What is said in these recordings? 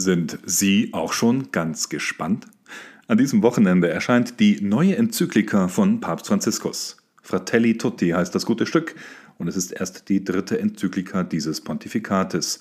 Sind Sie auch schon ganz gespannt? An diesem Wochenende erscheint die neue Enzyklika von Papst Franziskus. Fratelli Tutti heißt das gute Stück und es ist erst die dritte Enzyklika dieses Pontifikates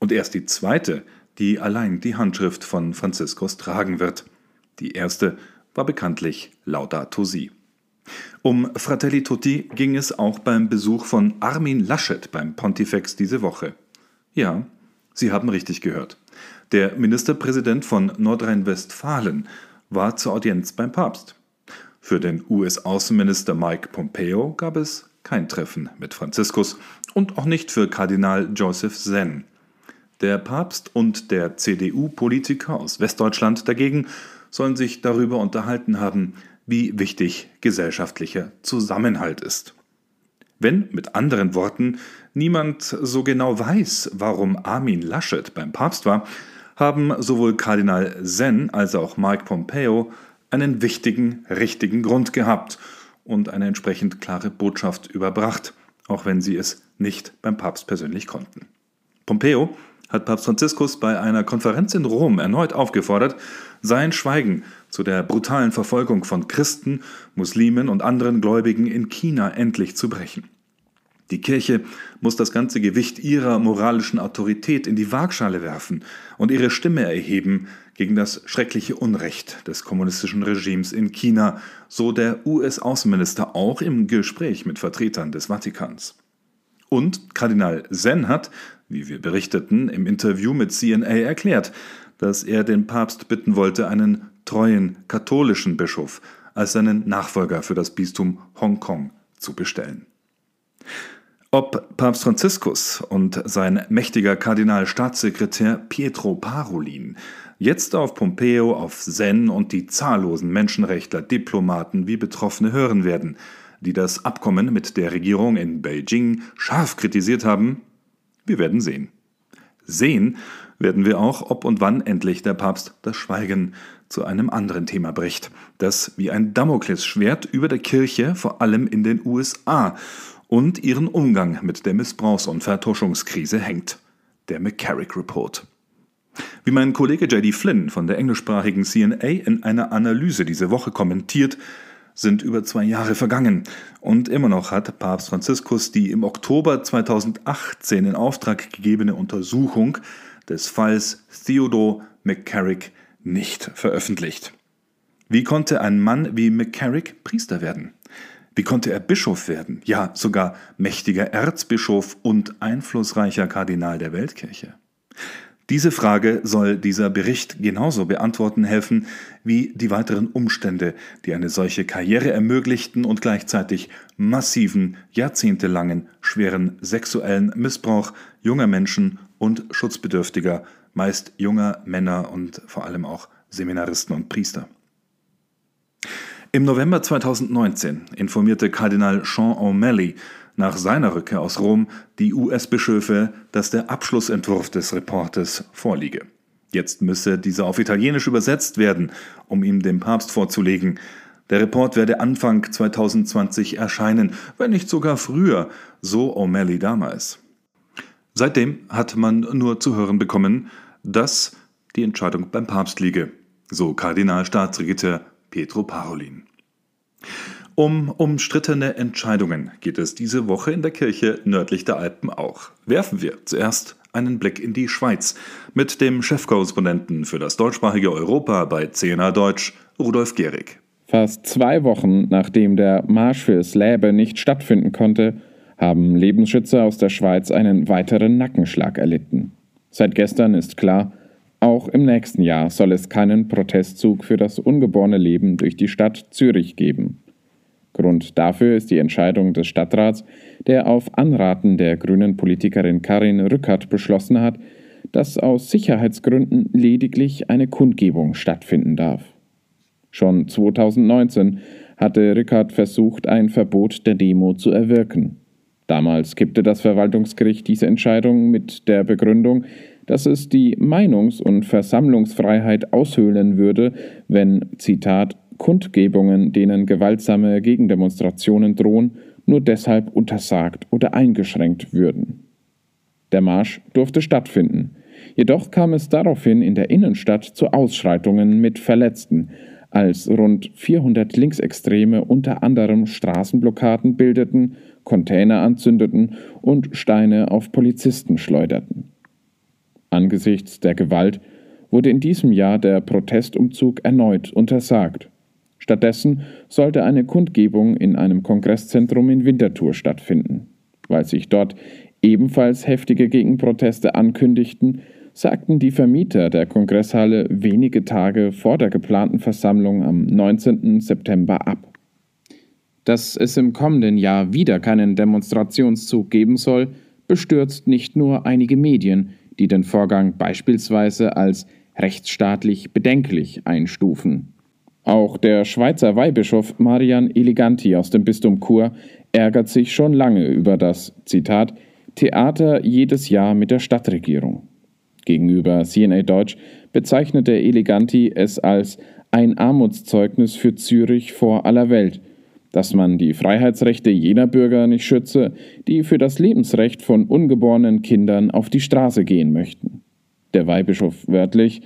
und erst die zweite, die allein die Handschrift von Franziskus tragen wird. Die erste war bekanntlich Laudato Si. Um Fratelli Tutti ging es auch beim Besuch von Armin Laschet beim Pontifex diese Woche. Ja, Sie haben richtig gehört. Der Ministerpräsident von Nordrhein-Westfalen war zur Audienz beim Papst. Für den US-Außenminister Mike Pompeo gab es kein Treffen mit Franziskus und auch nicht für Kardinal Joseph Zen. Der Papst und der CDU-Politiker aus Westdeutschland dagegen sollen sich darüber unterhalten haben, wie wichtig gesellschaftlicher Zusammenhalt ist. Wenn, mit anderen Worten, niemand so genau weiß, warum Armin Laschet beim Papst war, haben sowohl Kardinal Zen als auch Mike Pompeo einen wichtigen, richtigen Grund gehabt und eine entsprechend klare Botschaft überbracht, auch wenn sie es nicht beim Papst persönlich konnten. Pompeo hat Papst Franziskus bei einer Konferenz in Rom erneut aufgefordert, sein Schweigen zu der brutalen Verfolgung von Christen, Muslimen und anderen Gläubigen in China endlich zu brechen. Die Kirche muss das ganze Gewicht ihrer moralischen Autorität in die Waagschale werfen und ihre Stimme erheben gegen das schreckliche Unrecht des kommunistischen Regimes in China, so der US-Außenminister auch im Gespräch mit Vertretern des Vatikans. Und Kardinal Zen hat, wie wir berichteten, im Interview mit CNA erklärt, dass er den Papst bitten wollte, einen treuen katholischen Bischof als seinen Nachfolger für das Bistum Hongkong zu bestellen. Ob Papst Franziskus und sein mächtiger Kardinalstaatssekretär Pietro Parolin jetzt auf Pompeo, auf Zen und die zahllosen Menschenrechtler, Diplomaten wie Betroffene hören werden, die das Abkommen mit der Regierung in Beijing scharf kritisiert haben, wir werden sehen. Sehen werden wir auch, ob und wann endlich der Papst das Schweigen zu einem anderen Thema bricht, das wie ein Damoklesschwert über der Kirche, vor allem in den USA, und ihren Umgang mit der Missbrauchs- und Vertuschungskrise hängt. Der McCarrick Report. Wie mein Kollege JD Flynn von der englischsprachigen CNA in einer Analyse diese Woche kommentiert, sind über zwei Jahre vergangen und immer noch hat Papst Franziskus die im Oktober 2018 in Auftrag gegebene Untersuchung des Falls Theodore McCarrick nicht veröffentlicht. Wie konnte ein Mann wie McCarrick Priester werden? Wie konnte er Bischof werden? Ja, sogar mächtiger Erzbischof und einflussreicher Kardinal der Weltkirche. Diese Frage soll dieser Bericht genauso beantworten helfen wie die weiteren Umstände, die eine solche Karriere ermöglichten und gleichzeitig massiven, jahrzehntelangen, schweren sexuellen Missbrauch junger Menschen und Schutzbedürftiger, meist junger Männer und vor allem auch Seminaristen und Priester. Im November 2019 informierte Kardinal Sean O'Malley nach seiner Rückkehr aus Rom die US-Bischöfe, dass der Abschlussentwurf des Reportes vorliege. Jetzt müsse dieser auf Italienisch übersetzt werden, um ihn dem Papst vorzulegen. Der Report werde Anfang 2020 erscheinen, wenn nicht sogar früher, so O'Malley damals. Seitdem hat man nur zu hören bekommen, dass die Entscheidung beim Papst liege, so Kardinalstaatssekretär Pietro Parolin. Um umstrittene Entscheidungen geht es diese Woche in der Kirche nördlich der Alpen auch. Werfen wir zuerst einen Blick in die Schweiz mit dem Chefkorrespondenten für das deutschsprachige Europa bei CNA Deutsch, Rudolf Gehrig. Fast zwei Wochen nachdem der Marsch fürs Läbe nicht stattfinden konnte, haben Lebensschützer aus der Schweiz einen weiteren Nackenschlag erlitten. Seit gestern ist klar, auch im nächsten Jahr soll es keinen Protestzug für das ungeborene Leben durch die Stadt Zürich geben. Grund dafür ist die Entscheidung des Stadtrats, der auf Anraten der grünen Politikerin Karin Rückert beschlossen hat, dass aus Sicherheitsgründen lediglich eine Kundgebung stattfinden darf. Schon 2019 hatte Rückert versucht, ein Verbot der Demo zu erwirken. Damals kippte das Verwaltungsgericht diese Entscheidung mit der Begründung, dass es die Meinungs- und Versammlungsfreiheit aushöhlen würde, wenn, Zitat, Kundgebungen, denen gewaltsame Gegendemonstrationen drohen, nur deshalb untersagt oder eingeschränkt würden. Der Marsch durfte stattfinden. Jedoch kam es daraufhin in der Innenstadt zu Ausschreitungen mit Verletzten, als rund 400 Linksextreme unter anderem Straßenblockaden bildeten, Container anzündeten und Steine auf Polizisten schleuderten. Angesichts der Gewalt wurde in diesem Jahr der Protestumzug erneut untersagt. Stattdessen sollte eine Kundgebung in einem Kongresszentrum in Winterthur stattfinden. Weil sich dort ebenfalls heftige Gegenproteste ankündigten, sagten die Vermieter der Kongresshalle wenige Tage vor der geplanten Versammlung am 19. September ab. Dass es im kommenden Jahr wieder keinen Demonstrationszug geben soll, bestürzt nicht nur einige Medien, die den Vorgang beispielsweise als rechtsstaatlich bedenklich einstufen. Auch der Schweizer Weihbischof Marian Eleganti aus dem Bistum Chur ärgert sich schon lange über das, Zitat, Theater jedes Jahr mit der Stadtregierung. Gegenüber CNA Deutsch bezeichnete Eleganti es als ein Armutszeugnis für Zürich vor aller Welt, dass man die Freiheitsrechte jener Bürger nicht schütze, die für das Lebensrecht von ungeborenen Kindern auf die Straße gehen möchten. Der Weihbischof wörtlich,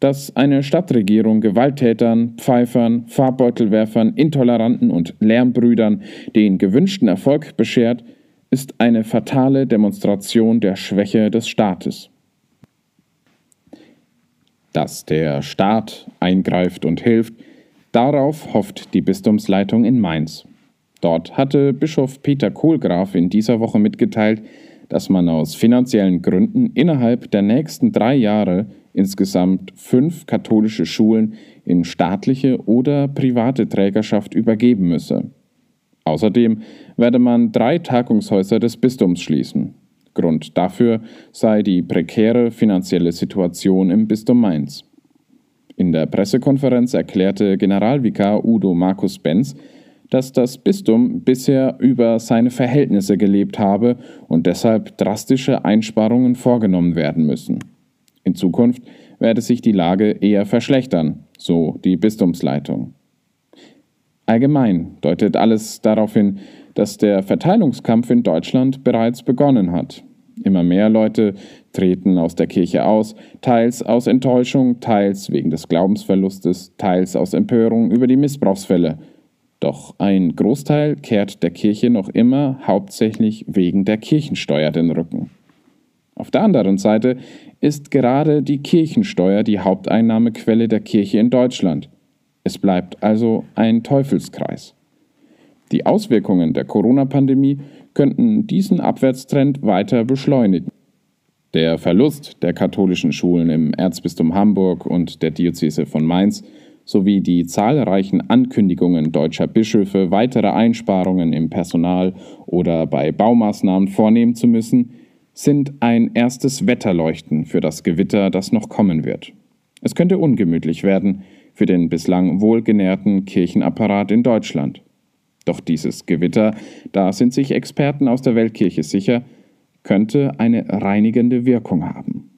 dass eine Stadtregierung Gewalttätern, Pfeifern, Farbbeutelwerfern, Intoleranten und Lärmbrüdern den gewünschten Erfolg beschert, ist eine fatale Demonstration der Schwäche des Staates. Dass der Staat eingreift und hilft, darauf hofft die Bistumsleitung in Mainz. Dort hatte Bischof Peter Kohlgraf in dieser Woche mitgeteilt, dass man aus finanziellen Gründen innerhalb der nächsten drei Jahre insgesamt fünf katholische Schulen in staatliche oder private Trägerschaft übergeben müsse. Außerdem werde man drei Tagungshäuser des Bistums schließen. Grund dafür sei die prekäre finanzielle Situation im Bistum Mainz. In der Pressekonferenz erklärte Generalvikar Udo Markus Benz, dass das Bistum bisher über seine Verhältnisse gelebt habe und deshalb drastische Einsparungen vorgenommen werden müssen. In Zukunft werde sich die Lage eher verschlechtern, so die Bistumsleitung. Allgemein deutet alles darauf hin, dass der Verteilungskampf in Deutschland bereits begonnen hat. Immer mehr Leute treten aus der Kirche aus, teils aus Enttäuschung, teils wegen des Glaubensverlustes, teils aus Empörung über die Missbrauchsfälle. Doch ein Großteil kehrt der Kirche noch immer hauptsächlich wegen der Kirchensteuer den Rücken. Auf der anderen Seite ist gerade die Kirchensteuer die Haupteinnahmequelle der Kirche in Deutschland. Es bleibt also ein Teufelskreis. Die Auswirkungen der Corona-Pandemie könnten diesen Abwärtstrend weiter beschleunigen. Der Verlust der katholischen Schulen im Erzbistum Hamburg und der Diözese von Mainz sowie die zahlreichen Ankündigungen deutscher Bischöfe, weitere Einsparungen im Personal oder bei Baumaßnahmen vornehmen zu müssen, sind ein erstes Wetterleuchten für das Gewitter, das noch kommen wird. Es könnte ungemütlich werden für den bislang wohlgenährten Kirchenapparat in Deutschland. Doch dieses Gewitter, da sind sich Experten aus der Weltkirche sicher, könnte eine reinigende Wirkung haben.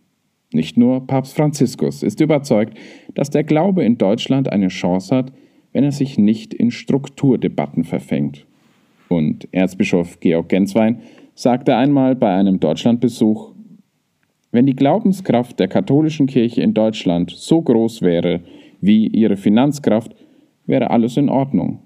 Nicht nur Papst Franziskus ist überzeugt, dass der Glaube in Deutschland eine Chance hat, wenn er sich nicht in Strukturdebatten verfängt. Und Erzbischof Georg Genswein sagte einmal bei einem Deutschlandbesuch, wenn die Glaubenskraft der katholischen Kirche in Deutschland so groß wäre wie ihre Finanzkraft, wäre alles in Ordnung.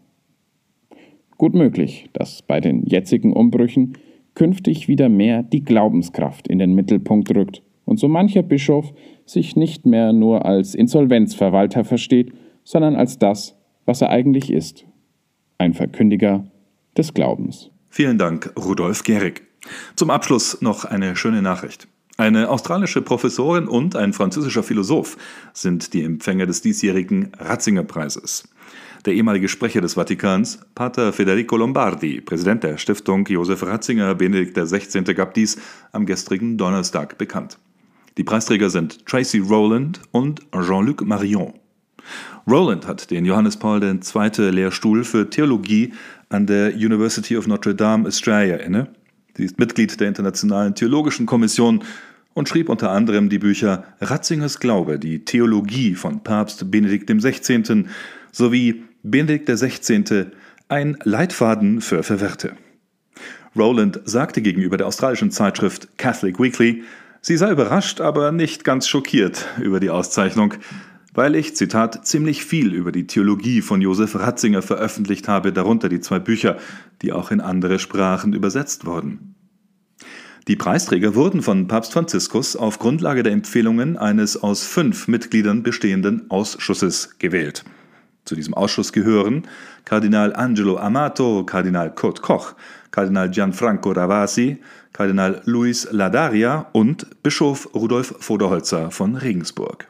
Gut möglich, dass bei den jetzigen Umbrüchen künftig wieder mehr die Glaubenskraft in den Mittelpunkt rückt und so mancher Bischof sich nicht mehr nur als Insolvenzverwalter versteht, sondern als das, was er eigentlich ist, ein Verkündiger des Glaubens. Vielen Dank, Rudolf Gehrig. Zum Abschluss noch eine schöne Nachricht. Eine australische Professorin und ein französischer Philosoph sind die Empfänger des diesjährigen Ratzinger Preises. Der ehemalige Sprecher des Vatikans, Pater Federico Lombardi, Präsident der Stiftung Josef Ratzinger Benedikt XVI. gab dies am gestrigen Donnerstag bekannt. Die Preisträger sind Tracy Rowland und Jean-Luc Marion. Rowland hat den Johannes Paul II. Lehrstuhl für Theologie an der University of Notre Dame Australia inne. Sie ist Mitglied der Internationalen Theologischen Kommission und schrieb unter anderem die Bücher Ratzingers Glaube, die Theologie von Papst Benedikt XVI. sowie Benedikt XVI. ein Leitfaden für Verwirrte. Rowland sagte gegenüber der australischen Zeitschrift Catholic Weekly, Sie sei überrascht, aber nicht ganz schockiert über die Auszeichnung, weil ich, Zitat, ziemlich viel über die Theologie von Josef Ratzinger veröffentlicht habe, darunter die zwei Bücher, die auch in andere Sprachen übersetzt wurden. Die Preisträger wurden von Papst Franziskus auf Grundlage der Empfehlungen eines aus fünf Mitgliedern bestehenden Ausschusses gewählt. Zu diesem Ausschuss gehören Kardinal Angelo Amato, Kardinal Kurt Koch, Kardinal Gianfranco Ravasi, Kardinal Luis Ladaria und Bischof Rudolf Voderholzer von Regensburg.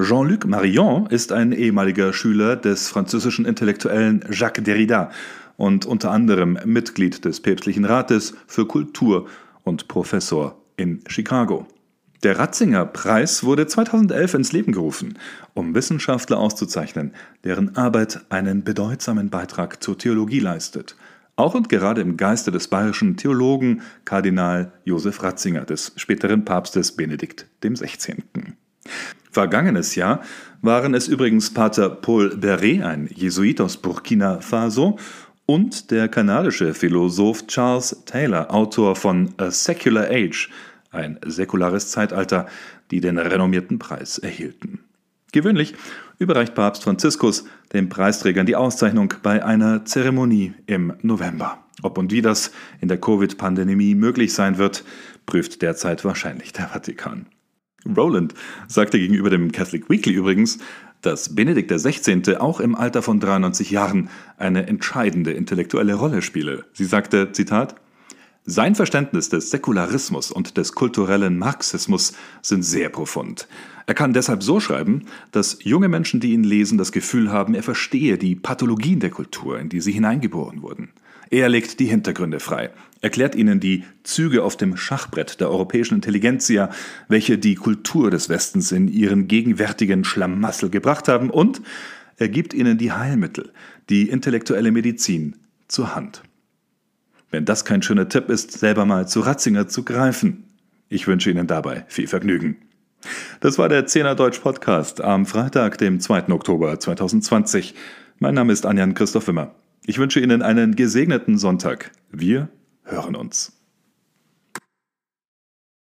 Jean-Luc Marion ist ein ehemaliger Schüler des französischen Intellektuellen Jacques Derrida und unter anderem Mitglied des Päpstlichen Rates für Kultur und Professor in Chicago. Der Ratzinger Preis wurde 2011 ins Leben gerufen, um Wissenschaftler auszuzeichnen, deren Arbeit einen bedeutsamen Beitrag zur Theologie leistet – auch und gerade im Geiste des bayerischen Theologen Kardinal Josef Ratzinger, des späteren Papstes Benedikt XVI. Vergangenes Jahr waren es übrigens Pater Paul Beret, ein Jesuit aus Burkina Faso, und der kanadische Philosoph Charles Taylor, Autor von A Secular Age, ein säkulares Zeitalter, die den renommierten Preis erhielten. Gewöhnlich überreicht Papst Franziskus den Preisträgern die Auszeichnung bei einer Zeremonie im November. Ob und wie das in der Covid-Pandemie möglich sein wird, prüft derzeit wahrscheinlich der Vatikan. Roland sagte gegenüber dem Catholic Weekly übrigens, dass Benedikt XVI. auch im Alter von 93 Jahren eine entscheidende intellektuelle Rolle spiele. Sie sagte, Zitat, sein Verständnis des Säkularismus und des kulturellen Marxismus sind sehr profund. Er kann deshalb so schreiben, dass junge Menschen, die ihn lesen, das Gefühl haben, er verstehe die Pathologien der Kultur, in die sie hineingeboren wurden. Er legt die Hintergründe frei, erklärt ihnen die Züge auf dem Schachbrett der europäischen Intelligenzia, welche die Kultur des Westens in ihren gegenwärtigen Schlamassel gebracht haben, und er gibt ihnen die Heilmittel, die intellektuelle Medizin zur Hand. Wenn das kein schöner Tipp ist, selber mal zu Ratzinger zu greifen. Ich wünsche Ihnen dabei viel Vergnügen. Das war der Zehner Deutsch Podcast am Freitag, dem 2. Oktober 2020. Mein Name ist Anjan Christoph Wimmer. Ich wünsche Ihnen einen gesegneten Sonntag. Wir hören uns.